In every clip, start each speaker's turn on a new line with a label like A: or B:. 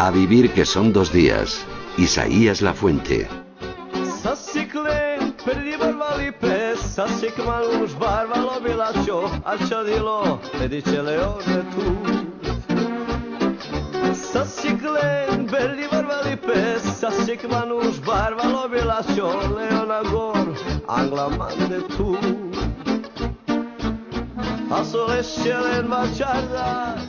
A: A vivir que son dos días. Isaías La Fuente.
B: Anglaman de tu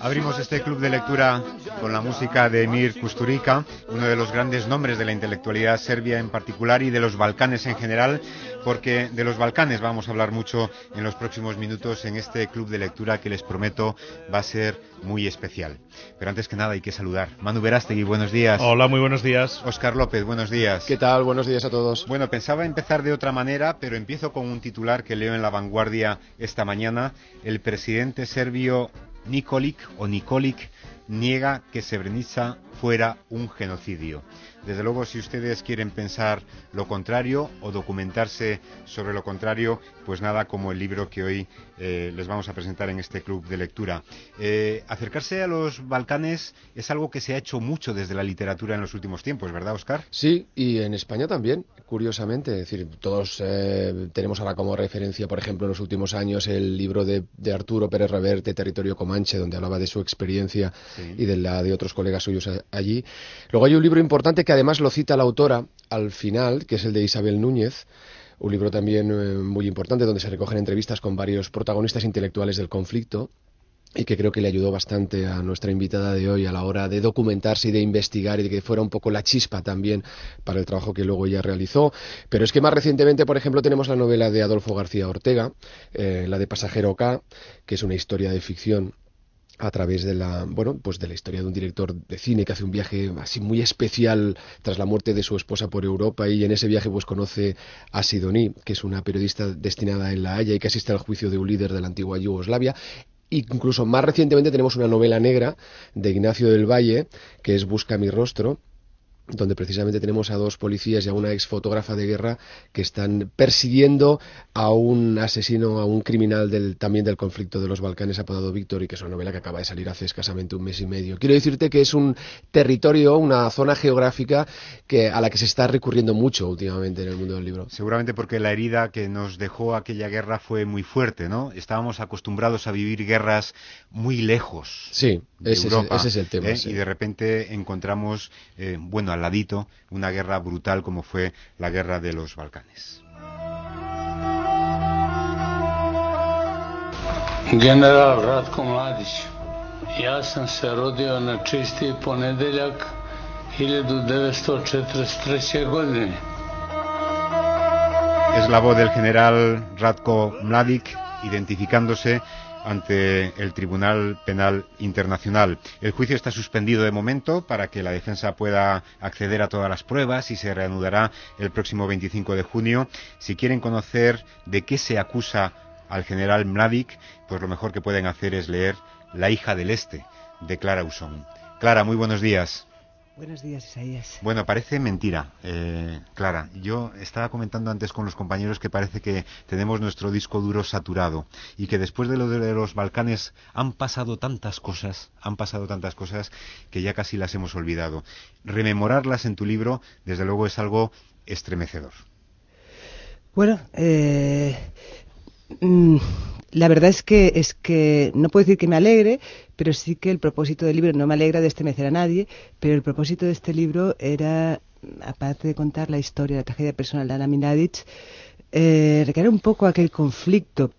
C: Abrimos este club de lectura con la música de Emir Kusturica, uno de los grandes nombres de la intelectualidad serbia en particular y de los Balcanes en general, porque de los Balcanes vamos a hablar mucho en los próximos minutos en este club de lectura que les prometo va a ser muy especial. Pero antes que nada hay que saludar. Manu Verástegui, buenos días.
D: Hola, muy buenos días.
C: Oscar López, buenos días.
E: ¿Qué tal? Buenos días a todos.
C: Bueno, pensaba empezar de otra manera, pero empiezo con un titular que leo en La Vanguardia esta mañana. El presidente serbio Nikolic o Nikolic niega que Srebrenica fuera un genocidio. Desde luego, si ustedes quieren pensar lo contrario o documentarse sobre lo contrario, pues nada como el libro que hoy eh, les vamos a presentar en este club de lectura. Eh, acercarse a los Balcanes es algo que se ha hecho mucho desde la literatura en los últimos tiempos, ¿verdad, Oscar?
E: Sí, y en España también, curiosamente. Es decir, todos eh, tenemos ahora como referencia, por ejemplo, en los últimos años el libro de, Arturo Pérez Reverte, Territorio Comanche, donde hablaba de su experiencia y de la de otros colegas suyos allí. Luego hay un libro importante que además lo cita la autora al final, que es el de Isabel Núñez, un libro también eh, muy importante donde se recogen entrevistas con varios protagonistas intelectuales del conflicto y que creo que le ayudó bastante a nuestra invitada de hoy a la hora de documentarse y de investigar y de que fuera un poco la chispa también para el trabajo que luego ella realizó. Pero es que más recientemente, por ejemplo, tenemos la novela de Adolfo García Ortega, eh, la de Pasajero K, que es una historia de ficción a través de la bueno pues de la historia de un director de cine que hace un viaje así muy especial tras la muerte de su esposa por Europa y en ese viaje pues conoce a Sidoní que es una periodista destinada en La Haya y que asiste al juicio de un líder de la antigua Yugoslavia. Incluso más recientemente tenemos una novela negra de Ignacio del Valle que es Busca mi rostro donde precisamente tenemos a dos policías y a una ex fotógrafa de guerra que están persiguiendo a un asesino, a un criminal del, también del conflicto de los Balcanes apodado Víctor y que es una novela que acaba de salir hace escasamente un mes y medio. Quiero decirte que es un territorio, una zona geográfica que, a la que se está recurriendo mucho últimamente en el mundo del libro.
C: Seguramente porque la herida que nos dejó aquella guerra fue muy fuerte, ¿no? Estábamos acostumbrados a vivir guerras muy lejos.
E: Sí,
C: de
E: ese,
C: Europa,
E: es, ese, es el tema.
C: ¿eh? Y de repente encontramos, eh, bueno, al ladito, una guerra brutal como fue la guerra de los Balcanes.
F: General Ratko Mladić, ja sam se rodio na čisti ponedeljak 1943. godine.
C: Es la voz del general Ratko Mladic identificándose ante el Tribunal Penal Internacional. El juicio está suspendido de momento para que la defensa pueda acceder a todas las pruebas y se reanudará el próximo 25 de junio. Si quieren conocer de qué se acusa al general Mladic, pues lo mejor que pueden hacer es leer La hija del Este de Clara Usón. Clara, muy buenos días.
G: Buenos días, Isaías.
C: Bueno, parece mentira, eh, Clara. Yo estaba comentando antes con los compañeros que parece que tenemos nuestro disco duro saturado y que después de lo de los Balcanes han pasado tantas cosas, han pasado tantas cosas que ya casi las hemos olvidado. Rememorarlas en tu libro, desde luego, es algo estremecedor.
G: Bueno, eh, mm, la verdad es que es que no puedo decir que me alegre, pero sí que el propósito del libro no me alegra de estremecer a nadie, pero el propósito de este libro era, aparte de contar la historia, la tragedia personal de Ana Minadic, eh, recrear un poco aquel conflicto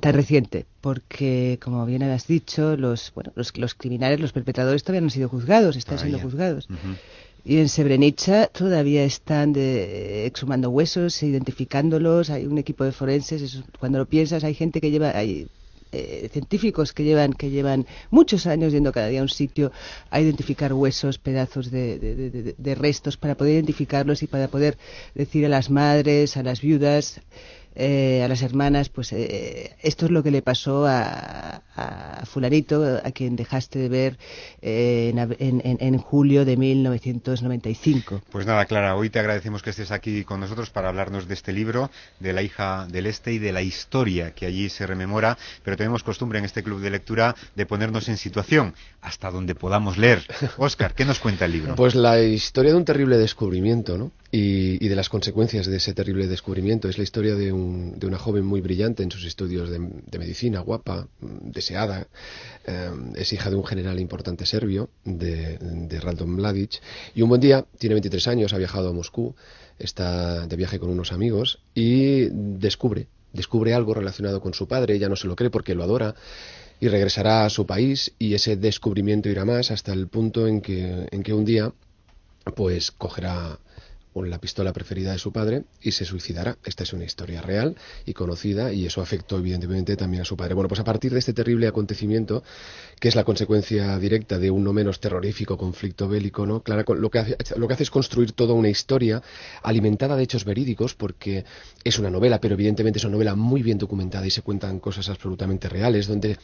G: tan reciente, porque como bien has dicho, los, bueno, los, los criminales, los perpetradores todavía no han sido juzgados, están siendo juzgados. Y en Srebrenica todavía están de, exhumando huesos, identificándolos, hay un equipo de forenses, cuando lo piensas hay gente que lleva, hay eh, científicos que llevan, que llevan muchos años yendo cada día a un sitio a identificar huesos, pedazos de, restos para poder identificarlos y para poder decir a las madres, a las viudas, eh, a las hermanas, pues eh, esto es lo que le pasó a, a fulanito, a quien dejaste de ver eh, en, en, en, julio de 1995.
C: Pues nada, Clara, hoy te agradecemos que estés aquí con nosotros para hablarnos de este libro, de la hija del Este y de la historia que allí se rememora, pero tenemos costumbre en este club de lectura de ponernos en situación hasta donde podamos leer. Óscar, ¿qué nos cuenta el libro?
E: Pues la historia de un terrible descubrimiento, ¿no? Y, de las consecuencias de ese terrible descubrimiento. Es la historia de, un, de una joven muy brillante en sus estudios de, medicina, guapa, deseada. Eh, es hija de un general importante serbio, de, de Radon Mladic. Y un buen día, tiene 23 años, ha viajado a Moscú, está de viaje con unos amigos y descubre, descubre algo relacionado con su padre. Ella no se lo cree porque lo adora y regresará a su país y ese descubrimiento irá más hasta el punto en que, en que un día pues cogerá la pistola preferida de su padre y se suicidará. Esta es una historia real y conocida y eso afectó evidentemente también a su padre. Bueno, pues a partir de este terrible acontecimiento, que es la consecuencia directa de un no menos terrorífico conflicto bélico, ¿no? Clara, lo que hace, lo que hace es construir toda una historia alimentada de hechos verídicos porque es una novela, pero evidentemente es una novela muy bien documentada y se cuentan cosas absolutamente reales donde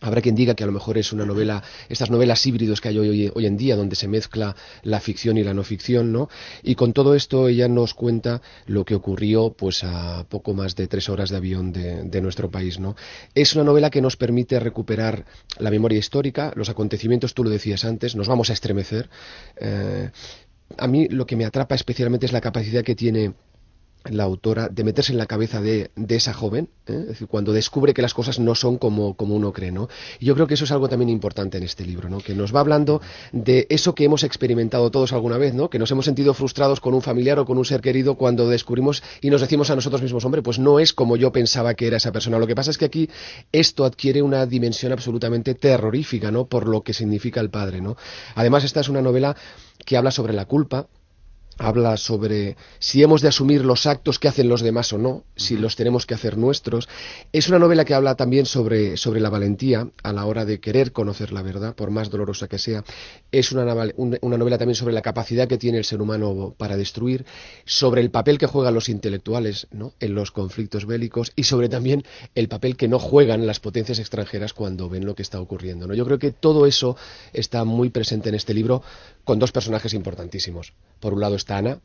E: Habrá quien diga que a lo mejor es una novela, estas novelas híbridos que hay hoy, hoy, en día, donde se mezcla la ficción y la no ficción, ¿no? Y con todo esto ella nos cuenta lo que ocurrió, pues a poco más de tres horas de avión de, de nuestro país, ¿no? Es una novela que nos permite recuperar la memoria histórica, los acontecimientos, tú lo decías antes, nos vamos a estremecer. Eh, a mí lo que me atrapa especialmente es la capacidad que tiene la autora de meterse en la cabeza de, de esa joven, ¿eh? es decir, cuando descubre que las cosas no son como, como, uno cree, ¿no? Y yo creo que eso es algo también importante en este libro, ¿no? Que nos va hablando de eso que hemos experimentado todos alguna vez, ¿no? Que nos hemos sentido frustrados con un familiar o con un ser querido cuando descubrimos y nos decimos a nosotros mismos, hombre, pues no es como yo pensaba que era esa persona. Lo que pasa es que aquí esto adquiere una dimensión absolutamente terrorífica, ¿no? Por lo que significa el padre, ¿no? Además, esta es una novela que habla sobre la culpa, habla sobre si hemos de asumir los actos que hacen los demás o no, si los tenemos que hacer nuestros. Es una novela que habla también sobre, sobre la valentía a la hora de querer conocer la verdad, por más dolorosa que sea. Es una, una novela también sobre la capacidad que tiene el ser humano para destruir, sobre el papel que juegan los intelectuales ¿no? en los conflictos bélicos y sobre también el papel que no juegan las potencias extranjeras cuando ven lo que está ocurriendo. ¿no? Yo creo que todo eso está muy presente en este libro con dos personajes importantísimos. Por un lado está Ana,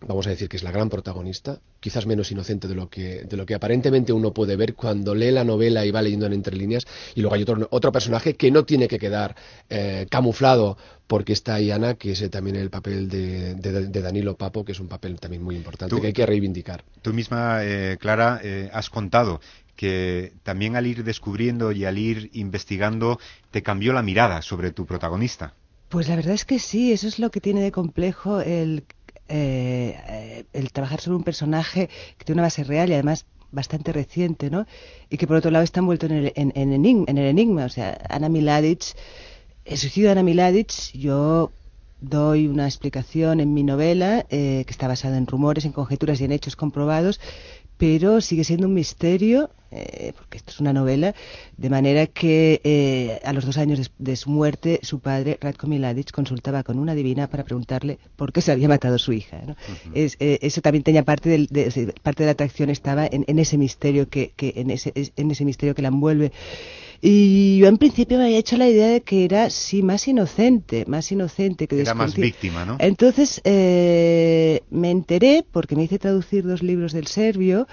E: vamos a decir que es la gran protagonista, quizás menos inocente de lo que, de lo que aparentemente uno puede ver cuando lee la novela y va leyendo en entre líneas, y luego hay otro, otro personaje que no tiene que quedar eh, camuflado porque está ahí Ana, que es también el papel de, de, de, Danilo Papo, que es un papel también muy importante tú, que hay que reivindicar.
C: Tú misma, eh, Clara, eh, has contado que también al ir descubriendo y al ir investigando te cambió la mirada sobre tu protagonista.
G: Pues la verdad es que sí, eso es lo que tiene de complejo el, eh, el trabajar sobre un personaje que tiene una base real y además bastante reciente, ¿no? Y que por otro lado está envuelto en el, en, en, enigma, en el enigma. O sea, Ana Miladic, el suicidio de Ana Miladic, yo doy una explicación en mi novela eh, que está basada en rumores, en conjeturas y en hechos comprobados, pero sigue siendo un misterio, eh, porque esto es una novela, de manera que eh, a los dos años de, de, su muerte, su padre, Ratko Miladic, consultaba con una divina para preguntarle por qué se había matado su hija. ¿no? Uh -huh. es, eh, eso también tenía parte, del, de, parte de la atracción estaba en, en ese misterio que, que en, ese, en ese misterio que la envuelve. Y yo en principio me había hecho la idea de que era, sí, más inocente, más inocente que
C: Era más víctima, ¿no?
G: Entonces eh, me enteré, porque me hice traducir dos libros del serbio,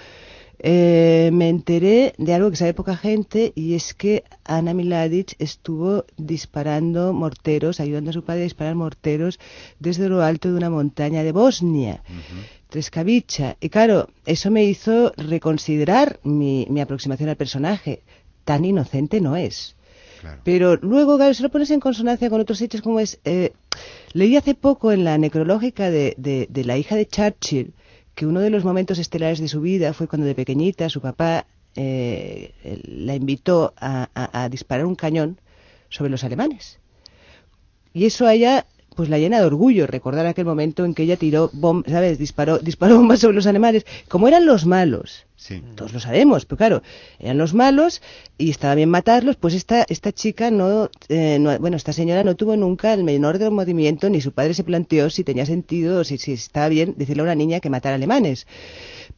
G: eh, me enteré de algo que sabe poca gente y es que Ana Miladic estuvo disparando morteros, ayudando a su padre a disparar morteros desde lo alto de una montaña de Bosnia. Uh -huh. Treskavica. Y claro, eso me hizo reconsiderar mi, mi aproximación al personaje tan inocente no es. Claro. Pero luego, claro, si lo pones en consonancia con otros hechos como es... Eh, leí hace poco en la necrológica de, de, de, la hija de Churchill que uno de los momentos estelares de su vida fue cuando de pequeñita su papá eh, la invitó a, a, a, disparar un cañón sobre los alemanes. Y eso a ella pues la llena de orgullo recordar aquel momento en que ella tiró bombas, ¿sabes? Disparó, disparó bombas sobre los alemanes. Como eran los malos,
C: Sí.
G: Todos lo sabemos, pero claro, eran los malos y estaba bien matarlos, pues esta, esta chica no, eh, no- bueno, esta señora no tuvo nunca el menor de movimiento, ni su padre se planteó si tenía sentido o si, si estaba bien decirle a una niña que matara alemanes.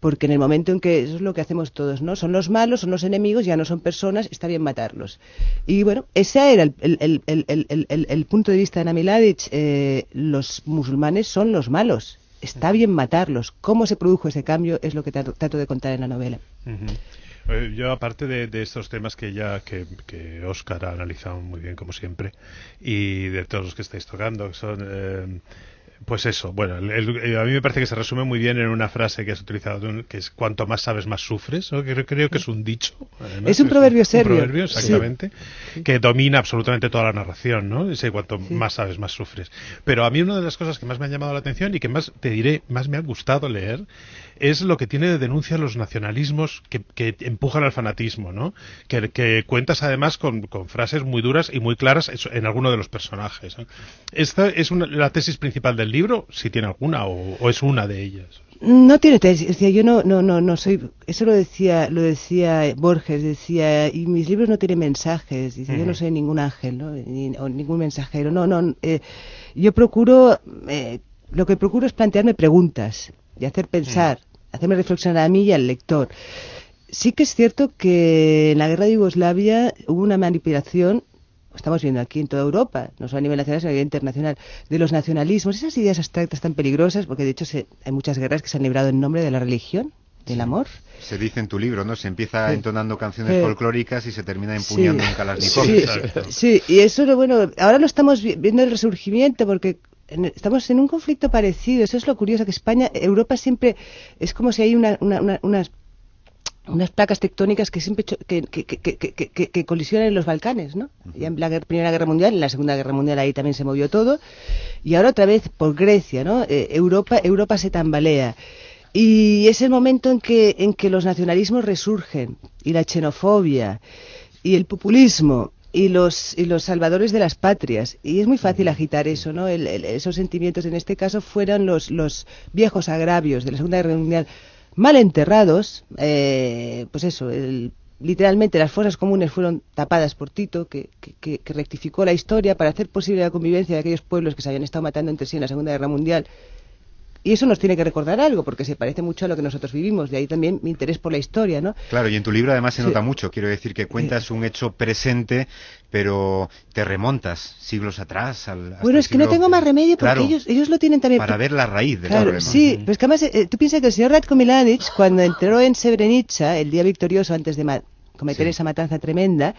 G: Porque en el momento en que, eso es lo que hacemos todos, ¿no? Son los malos, son los enemigos, ya no son personas, está bien matarlos. Y bueno, ese era el, el- el- el- punto de vista de Namiladic. eh, los musulmanes son los malos. Está bien matarlos. ¿Cómo se produjo ese cambio? Es lo que trato, de contar en la novela.
D: Eh, Yo, aparte de, de estos temas que ya que, que Oscar ha analizado muy bien, como siempre, y de todos los que estáis tocando, son. eh, pues eso, bueno, el- el- a mí me parece que se resume muy bien en una frase que has utilizado, que es cuanto más sabes, más sufres. ¿no? Creo, creo que es un dicho. además,
G: Es un proverbio serio.
D: Un proverbio,
G: Sí.
D: exactamente, que domina absolutamente toda la narración, ¿no? Ese cuanto
G: Sí.
D: más sabes, más sufres. Pero a mí una de las cosas que más me han llamado la atención y que más, te diré, más me ha gustado leer, es lo que tiene de denuncia los nacionalismos que, que empujan al fanatismo, ¿no? Que, que cuentas además con, con frases muy duras y muy claras en alguno de los personajes. ¿Esta es una- la tesis principal del libro? Si tiene alguna, o, o es una de ellas.
G: No tiene tesis, decía, yo no, no, no, no soy, eso lo decía, lo decía Borges, decía, y mis libros no tienen mensajes, dice, yo no soy ningún ángel, ¿no? Ni- o ningún mensajero, no, no, eh, yo procuro, eh, lo que procuro es plantearme preguntas y hacer pensar, hacerme reflexionar a mí y al lector. Sí que es cierto que en la guerra de Yugoslavia hubo una manipulación, estamos viendo aquí en toda Europa, no solo a nivel nacional, sino a nivel internacional, de los nacionalismos, esas ideas abstractas tan peligrosas, porque de hecho se- hay muchas guerras que se han librado en nombre de la religión, del amor.
C: Se dice en tu libro, ¿no? Se empieza
G: Sí.
C: entonando canciones
G: Sí.
C: folclóricas y se termina empuñando
G: Sí.
C: un Kalashnikov.
G: Sí, y eso lo bueno, ahora lo estamos vi- viendo el resurgimiento porque en- estamos en un conflicto parecido, eso es lo curioso que España, Europa siempre es como si hay una, una- una- unas unas placas tectónicas que siempre que, que, que, que, colisionan en los Balcanes, ¿no? Ya en la Primera Guerra Mundial, en la Segunda Guerra Mundial ahí también se movió todo, y ahora otra vez por Grecia, ¿no? Eh, Europa, Europa se tambalea. Y es el momento en que, en que los nacionalismos resurgen, y la xenofobia, y el populismo, y los, y los salvadores de las patrias. Y es muy fácil agitar eso, ¿no? El- el- esos sentimientos, en este caso, fueron los, los viejos agravios de la Segunda Guerra Mundial mal enterrados, eh, pues eso, el- literalmente las fosas comunes fueron tapadas por Tito, que, que- que- que rectificó la historia para hacer posible la convivencia de aquellos pueblos que se habían estado matando entre sí en la Segunda Guerra Mundial. Y eso nos tiene que recordar algo, porque se parece mucho a lo que nosotros vivimos. De ahí también mi interés por la historia, ¿no?
C: Claro, y en tu libro además se
G: Sí.
C: nota mucho. Quiero decir que cuentas un hecho presente, pero te remontas siglos atrás. Al, hasta
G: Bueno, es que no tengo más remedio porque
C: Claro,
G: ellos, ellos lo tienen también.
C: Para ver la raíz del
G: Claro,
C: problema.
G: sí, pero es que además eh, tú piensas que el señor Ratko Milanic, cuando entró en Srebrenica, el día victorioso antes de cometer
C: Sí.
G: esa matanza tremenda,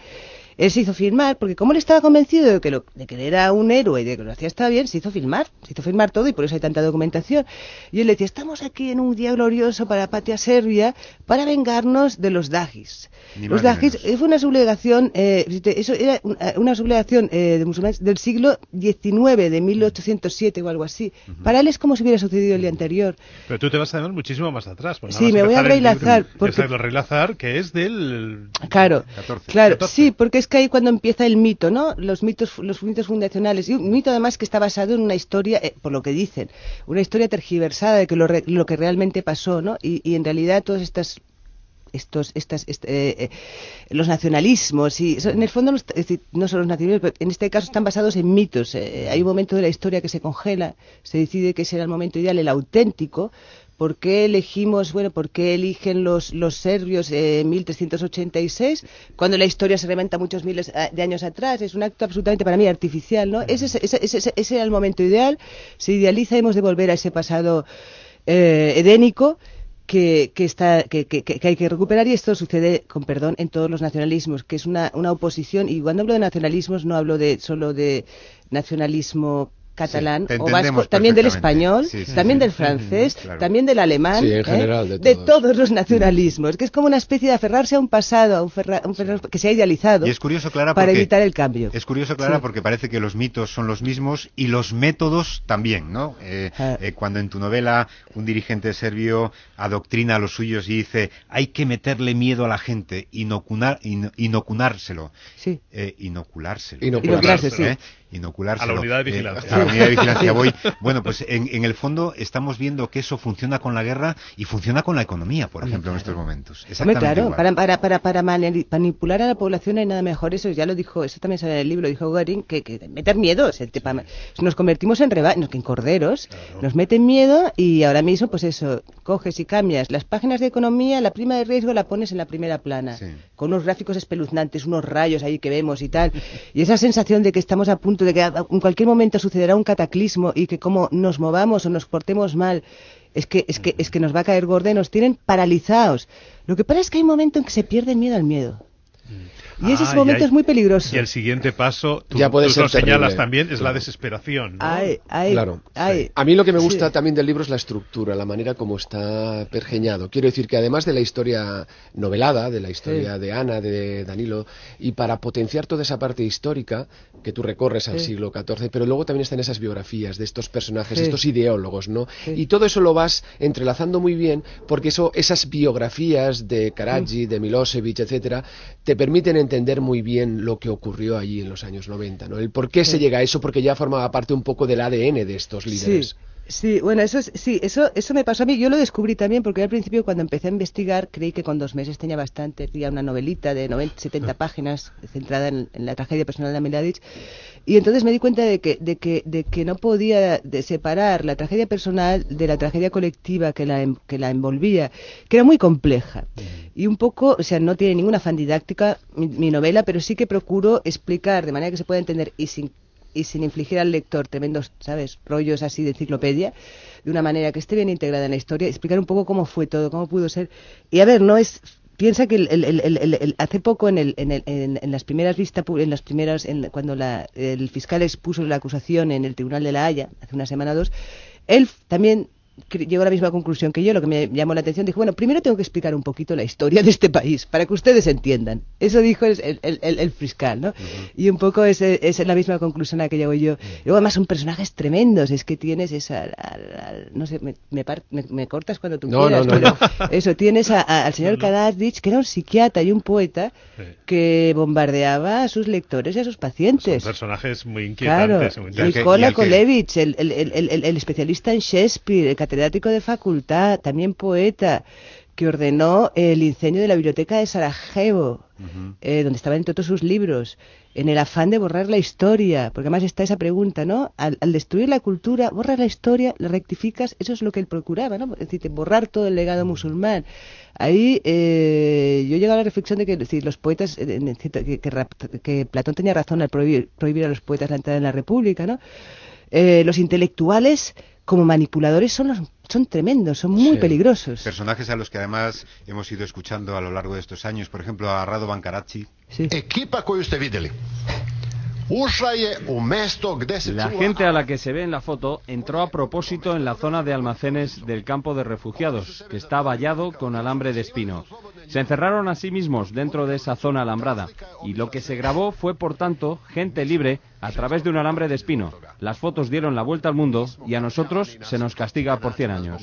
G: él se hizo filmar, porque como él estaba convencido de que, lo, de que él era un héroe y de que lo hacía estaba bien, se hizo filmar, se hizo filmar todo y por eso hay tanta documentación. Y él decía, estamos aquí en un día glorioso para patria serbia para vengarnos de los dagis. Los dagis
C: menos.
G: fue una sublevación, eh, eso era eh, una sublevación eh, de musulmanes del siglo XIX, de 1807 o algo así. Para él es como si hubiera sucedido el día anterior.
D: Pero tú te vas además muchísimo más atrás. pues
G: Sí, me voy a
D: empezar el
G: Rey Lazar,
D: libro.
G: porque-
D: Exacto, Rey Lazar, que es del...
G: Claro,
C: 14.
G: claro,
D: 14.
G: sí, porque es que ahí cuando empieza el mito, ¿no? Los mitos, los mitos fundacionales y un mito además que está basado en una historia, eh, por lo que dicen, una historia tergiversada de que lo, re- lo que realmente pasó, ¿no? Y, en realidad todas estas estos estas est- eh, los nacionalismos y en el fondo no, es no son los nacionalismos pero en este caso están basados en mitos Eh, hay un momento de la historia que se congela se decide que ese era el momento ideal el auténtico ¿Por qué elegimos, bueno, por qué eligen los, los serbios eh, en 1386 cuando la historia se remonta muchos miles ah, de años atrás? Es un acto absolutamente para mí artificial, ¿no? Ese, ese, ese, ese- era el momento ideal, se idealiza hemos de volver a ese pasado eh, edénico que, que, está, que, que- que hay que recuperar y esto sucede, con perdón, en todos los nacionalismos, que es una, una oposición y cuando hablo de nacionalismos no hablo de solo de nacionalismo catalán o vasco, también del español,
C: Sí, sí,
G: también
C: sí.
G: del francés,
C: Claro.
G: también del alemán,
E: Sí, en
G: ¿eh?
E: de todos.
G: todos los nacionalismos, que es como una especie de aferrarse a un pasado, a un, ferra- a un ferra- que se ha idealizado
C: Y es curioso, Clara,
G: para
C: porque
G: evitar el cambio.
C: Es curioso, Clara,
G: Sí.
C: porque parece que los mitos son los mismos y los métodos también, ¿no? Eh,
G: Ah.
C: eh, cuando en tu novela un dirigente serbio adoctrina a los suyos y dice hay que meterle miedo a la gente, inocunar, in- inocunárselo,
G: Sí.
C: eh, inoculárselo. ¿eh? inocularse.
D: A la unidad de vigilancia.
C: A la unidad de vigilancia voy. Bueno, pues en, en, el fondo estamos viendo que eso funciona con la guerra y funciona con la economía, por ejemplo, en estos momentos.
G: Hombre, claro, para, para, para, para, manipular a la población no hay nada mejor. Eso ya lo dijo, eso también sale en el libro, dijo Göring, que, que meter miedo. nos convertimos en, reba en corderos, nos meten miedo y ahora mismo, pues eso, coges y cambias las páginas de economía, la prima de riesgo la pones en la primera plana, con unos gráficos espeluznantes, unos rayos ahí que vemos y tal. Y esa sensación de que estamos a punto de que en cualquier momento sucederá un cataclismo y que como nos movamos o nos portemos mal, es que, es que, es que nos va a caer gorda y nos tienen paralizados. Lo que pasa es que hay un momento en que se pierde el miedo al miedo. Y ese ah, momento es muy peligroso.
D: Y el siguiente paso, tú, ya puede lo señalas también, es la desesperación.
E: claro. A mí lo que me gusta también del libro es la estructura, la manera como está pergeñado. Quiero decir que además de la historia novelada, de la historia de Ana, de Danilo, y para potenciar toda esa parte histórica que tú recorres al siglo XIV, pero luego también están esas biografías de estos personajes, estos ideólogos, ¿no? Y todo eso lo vas entrelazando muy bien porque eso, esas biografías de Karadzic, mm. de Milosevic, etcétera, te permiten entender muy bien lo que ocurrió allí en los años 90, ¿no? El por qué se llega a eso, porque ya formaba parte un poco del ADN de estos líderes.
G: Sí. Bueno, eso sí, eso, eso me pasó a mí. Yo lo descubrí también porque al principio cuando empecé a investigar creí que con dos meses tenía bastante. Tenía una novelita de 90, 70 páginas centrada en, la tragedia personal de Miladic y entonces me di cuenta de que, de que, de que no podía separar la tragedia personal de la tragedia colectiva que la, que la envolvía, que era muy compleja. Y un poco, o sea, no tiene ninguna fan didáctica mi, novela, pero sí que procuro explicar de manera que se pueda entender y sin y sin infligir al lector tremendos, ¿sabes?, rollos así de enciclopedia, de una manera que esté bien integrada en la historia, explicar un poco cómo fue todo, cómo pudo ser. Y a ver, no es piensa que el, hace poco en, en, las primeras vistas, en las primeras, cuando el fiscal expuso la acusación en el Tribunal de la Haya, hace una semana o dos, él también llegó a la misma conclusión que yo, lo que me llamó la atención, dijo, bueno, primero tengo que explicar un poquito la historia de este país, para que ustedes entiendan. Eso dijo el, el, fiscal, ¿no? Y un poco es, es, la misma conclusión a la que llego yo. Luego además son personajes tremendos, es que tienes esa, no sé, me, me, cortas cuando tú quieras, pero eso, tienes al señor Kadazdich, que era un psiquiatra y un poeta que bombardeaba a sus lectores y a sus pacientes.
D: Son personajes muy inquietantes.
G: Claro. Nikola Kolevich, el, especialista en Shakespeare, catedrático de facultad, también poeta, que ordenó el incendio de la biblioteca de Sarajevo, eh, donde estaban todos sus libros, en el afán de borrar la historia, porque además está esa pregunta, ¿no? Al, destruir la cultura, borras la historia, la rectificas, eso es lo que él procuraba, ¿no? Es decir, borrar todo el legado musulmán. Ahí eh, yo llego a la reflexión de que decir, los poetas, eh, que, que, Platón tenía razón al prohibir, prohibir a los poetas la entrada en la República, ¿no? los intelectuales como manipuladores son son tremendos, son muy peligrosos.
C: Personajes a los que además hemos ido escuchando a lo largo de estos años, por ejemplo a Rado Bancaracci.
H: Equipa
I: la gente a la que se ve en la foto entró a propósito en la zona de almacenes del campo de refugiados, que está vallado con alambre de espino. Se encerraron a sí mismos dentro de esa zona alambrada y lo que se grabó fue, por tanto, gente libre a través de un alambre de espino. Las fotos dieron la vuelta al mundo y a nosotros se nos castiga por 100 años.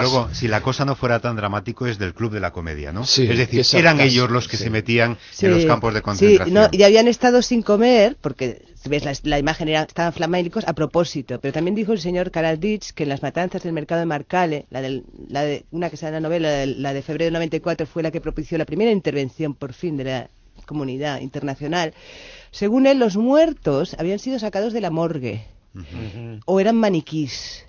C: luego, si la cosa no fuera tan dramático, es del club de la comedia, ¿no? es decir, eran ellos los que se metían en los campos de concentración.
G: y habían estado sin comer, porque ves la, imagen era, estaban flamánicos a propósito, pero también dijo el señor Karaldich que en las matanzas del mercado de Marcale, la, la de, una que sale en la novela, la de febrero de 94, fue la que propició la primera intervención por fin de la comunidad internacional. Según él, los muertos habían sido sacados de la morgue o eran maniquís.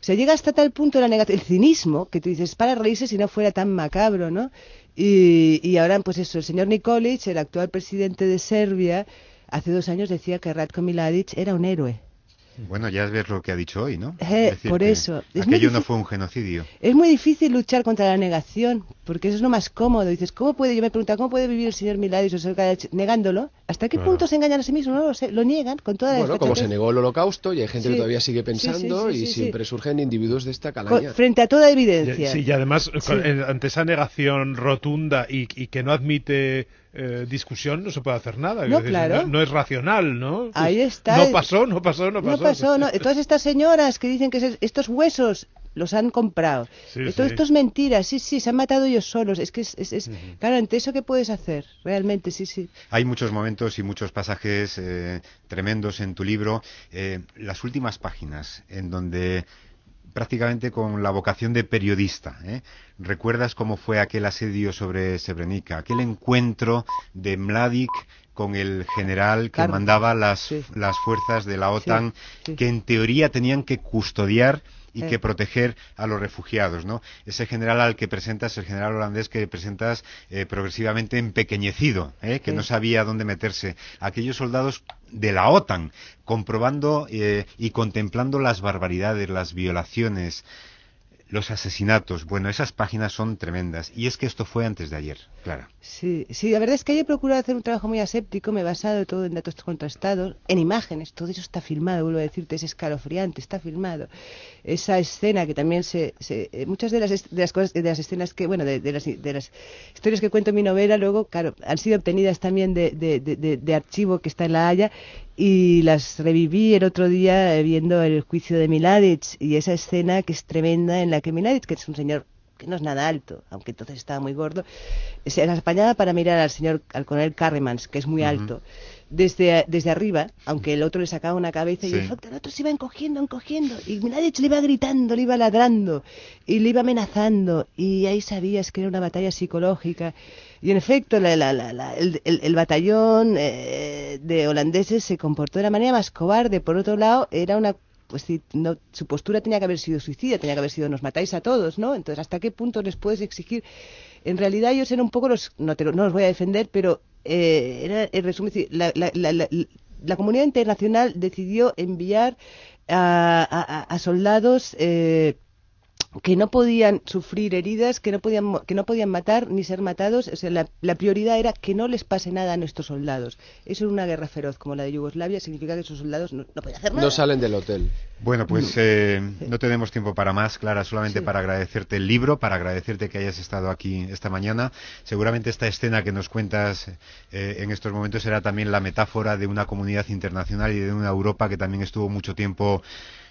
G: Se llega hasta tal punto la el cinismo que tú dices, para reírse si no fuera tan macabro, ¿no? Y, y ahora, pues eso, el señor Nikolic, el actual presidente de Serbia, hace dos años decía que Ratko Miladic era un héroe.
C: Bueno, ya ves lo que ha dicho hoy, ¿no?
G: Eh, por eso.
C: aquello no fue un genocidio.
G: Es muy difícil luchar contra la negación, porque eso es lo más cómodo. Dices, ¿cómo puede? Yo me pregunto, ¿cómo puede vivir el señor Miladic negándolo? ¿Hasta qué punto se engañan a sí mismos? No lo sé, lo niegan con toda la
E: Bueno, como se negó el holocausto y hay gente que todavía sigue pensando y siempre surgen individuos de esta calaña.
G: frente a toda evidencia.
D: Sí, y además, ante esa negación rotunda y que no admite eh, discusión no se puede hacer nada.
G: No, claro.
D: no, es racional, ¿no?
G: Ahí está.
D: No pasó, no pasó, no pasó.
G: No pasó, no. Todas estas señoras que dicen que estos huesos los han comprado. todo esto es mentira, sí, sí, se han matado ellos solos. Es que es, es, claro, ante eso qué puedes hacer, realmente, sí, sí.
C: Hay muchos momentos y muchos pasajes tremendos en tu libro. las últimas páginas en donde prácticamente con la vocación de periodista. ¿eh? ¿Recuerdas cómo fue aquel asedio sobre Srebrenica, aquel encuentro de Mladic con el general que mandaba las, las fuerzas de la OTAN, que en teoría tenían que custodiar y que proteger a los refugiados, ¿no? Ese general al que presentas, el general holandés que presentas eh, progresivamente empequeñecido, ¿eh? que no sabía dónde meterse. Aquellos soldados de la OTAN, comprobando eh, y contemplando las barbaridades, las violaciones, los asesinatos. Bueno, esas páginas son tremendas. Y es que esto fue antes de ayer, Clara.
G: Sí, sí, la verdad es que yo he procurado hacer un trabajo muy aséptico, me he basado todo en datos contrastados, en imágenes, todo eso está filmado, vuelvo a decirte, es escalofriante, está filmado. Esa escena que también se... Eh, muchas de las, de las cosas, de las escenas que, bueno, de, las, de las historias que cuento en mi novela, luego, claro, han sido obtenidas también de, de archivo que está en La Haya y las reviví el otro día eh, viendo el juicio de Miladic y esa escena que es tremenda en la que Miladic, que es un señor que no es nada alto, aunque entonces estaba muy gordo, se las apañaba para mirar al señor, al coronel Carremans, que es muy alto, desde, desde arriba, aunque el otro le sacaba una cabeza y el otro se iba encogiendo, encogiendo, y Miladic le iba gritando, le iba ladrando, y le iba amenazando, y ahí sabías que era una batalla psicológica, y en efecto, el, batallón eh, de holandeses se comportó de la manera más cobarde. Por otro lado, era una pues no, su postura tenía que haber sido suicida, tenía que haber sido nos matáis a todos, ¿no? Entonces, ¿hasta qué punto les puedes exigir? En realidad ellos eran un poco los, no, te, no los voy a defender, pero eh, era, en resumen, la, la, comunidad internacional decidió enviar a, a, soldados eh, que no podían sufrir heridas, que no podían, que no podían matar ni ser matados. O sea, la, prioridad era que no les pase nada a nuestros soldados. Eso en una guerra feroz como la de Yugoslavia significa que esos soldados no, no pueden hacer nada.
E: No salen del hotel.
C: Bueno, pues eh, no tenemos tiempo para más, Clara, solamente para agradecerte el libro, para agradecerte que hayas estado aquí esta mañana. Seguramente esta escena que nos cuentas eh, en estos momentos será también la metáfora de una comunidad internacional y de una Europa que también estuvo mucho tiempo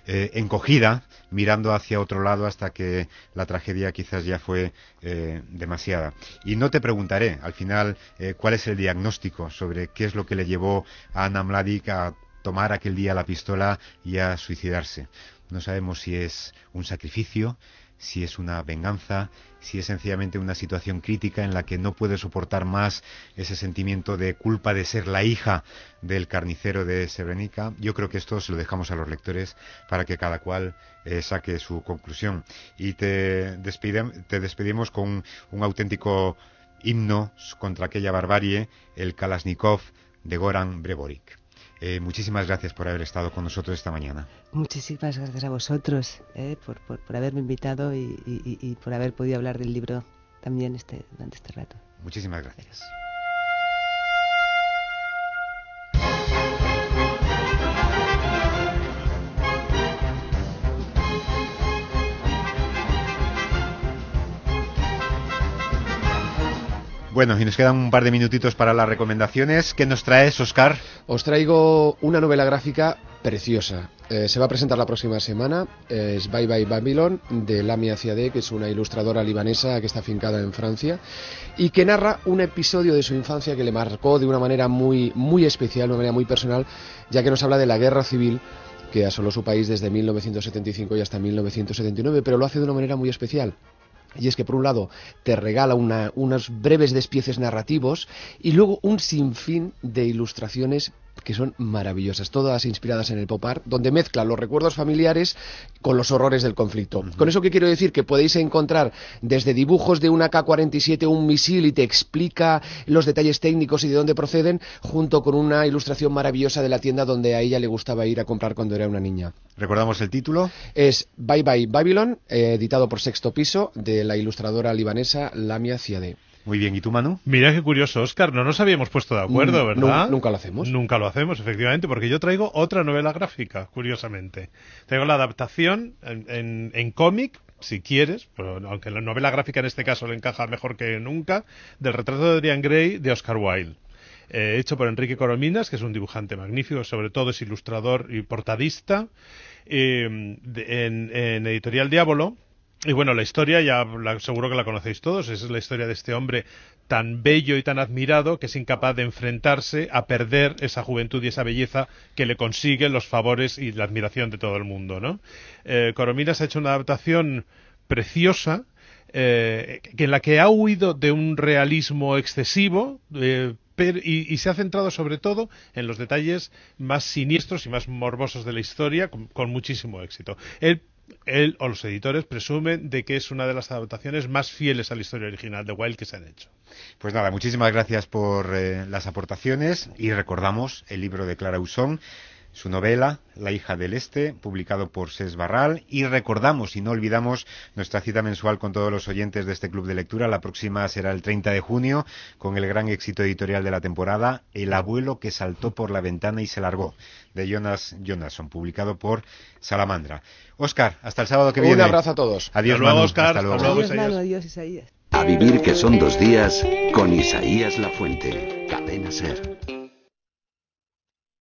C: eh, encogida, mirando hacia otro lado hasta que la tragedia quizás ya fue eh, demasiada. Y no te preguntaré al final eh, cuál es el diagnóstico sobre qué es lo que le llevó a Ana Mladic a tomar aquel día la pistola y a suicidarse. No sabemos si es un sacrificio, si es una venganza, si es sencillamente una situación crítica en la que no puede soportar más ese sentimiento de culpa de ser la hija del carnicero de Srebrenica. Yo creo que esto se lo dejamos a los lectores para que cada cual eh, saque su conclusión. Y te, te despedimos con un auténtico himno contra aquella barbarie, el Kalashnikov de Goran Brevorik. Eh, muchísimas gracias por haber estado con nosotros esta mañana.
G: Muchísimas gracias a vosotros eh, por, por, por, haberme invitado y, y, y, por haber podido hablar del libro también este, durante este rato.
C: Muchísimas gracias. Bueno, y nos quedan un par de minutitos para las recomendaciones. ¿Qué nos traes, Oscar?
E: Os traigo una novela gráfica preciosa. Eh, se va a presentar la próxima semana. es Bye Bye Babylon de Lamia Ziadé, que es una ilustradora libanesa que está afincada en Francia y que narra un episodio de su infancia que le marcó de una manera muy, muy especial, de una manera muy personal, ya que nos habla de la guerra civil que asoló su país desde 1975 y hasta 1979, pero lo hace de una manera muy especial. Y es que por un lado te regala unos breves despieces narrativos y luego un sinfín de ilustraciones que son maravillosas, todas inspiradas en el pop art, donde mezcla los recuerdos familiares con los horrores del conflicto. Con eso que quiero decir que podéis encontrar desde dibujos de una K-47 un misil y te explica los detalles técnicos y de dónde proceden, junto con una ilustración maravillosa de la tienda donde a ella le gustaba ir a comprar cuando era una niña.
C: ¿Recordamos el título?
E: Es Bye Bye Babylon, eh, editado por Sexto Piso, de la ilustradora libanesa Lamia Ziadeh.
C: Muy bien, ¿y tú, Manu?
D: Mira qué curioso, Oscar, no nos habíamos puesto de acuerdo, mm, ¿verdad?
E: nunca lo hacemos.
D: Nunca lo hacemos, efectivamente, porque yo traigo otra novela gráfica, curiosamente. Traigo la adaptación en, en, cómic, si quieres, pero aunque la novela gráfica en este caso le encaja mejor que nunca, del retrato de Adrian Gray de Oscar Wilde. eh, hecho por Enrique Corominas, que es un dibujante magnífico, sobre todo es ilustrador y portadista, eh, en, en Editorial Diablo. Y bueno, la historia ya seguro que la conocéis todos, es la historia de este hombre tan bello y tan admirado que es incapaz de enfrentarse a perder esa juventud y esa belleza que le consigue los favores y la admiración de todo el mundo, ¿no? Eh, Corominas ha hecho una adaptación preciosa eh, en la que ha huido de un realismo excesivo, eh, y, se ha centrado sobre todo en los detalles más siniestros y más morbosos de la historia, con, muchísimo éxito. Él o los editores presumen de que es una de las adaptaciones más fieles a la historia original de Wild que se han hecho.
C: Pues nada, muchísimas gracias por eh, las aportaciones y recordamos el libro de Clara Usón su novela La hija del Este, publicado por Ses Barral, y recordamos y no olvidamos nuestra cita mensual con todos los oyentes de este club de lectura. La próxima será el 30 de junio, con el gran éxito editorial de la temporada, El abuelo que saltó por la ventana y se largó, de Jonas Jonasson, publicado por Salamandra. Oscar, hasta el sábado que viene.
E: Un abrazo a todos.
C: Adiós,
D: luego,
C: Oscar.
D: Hasta luego.
G: adiós, Isaías.
A: A vivir que son dos días con Isaías La Fuente. Cadena Ser.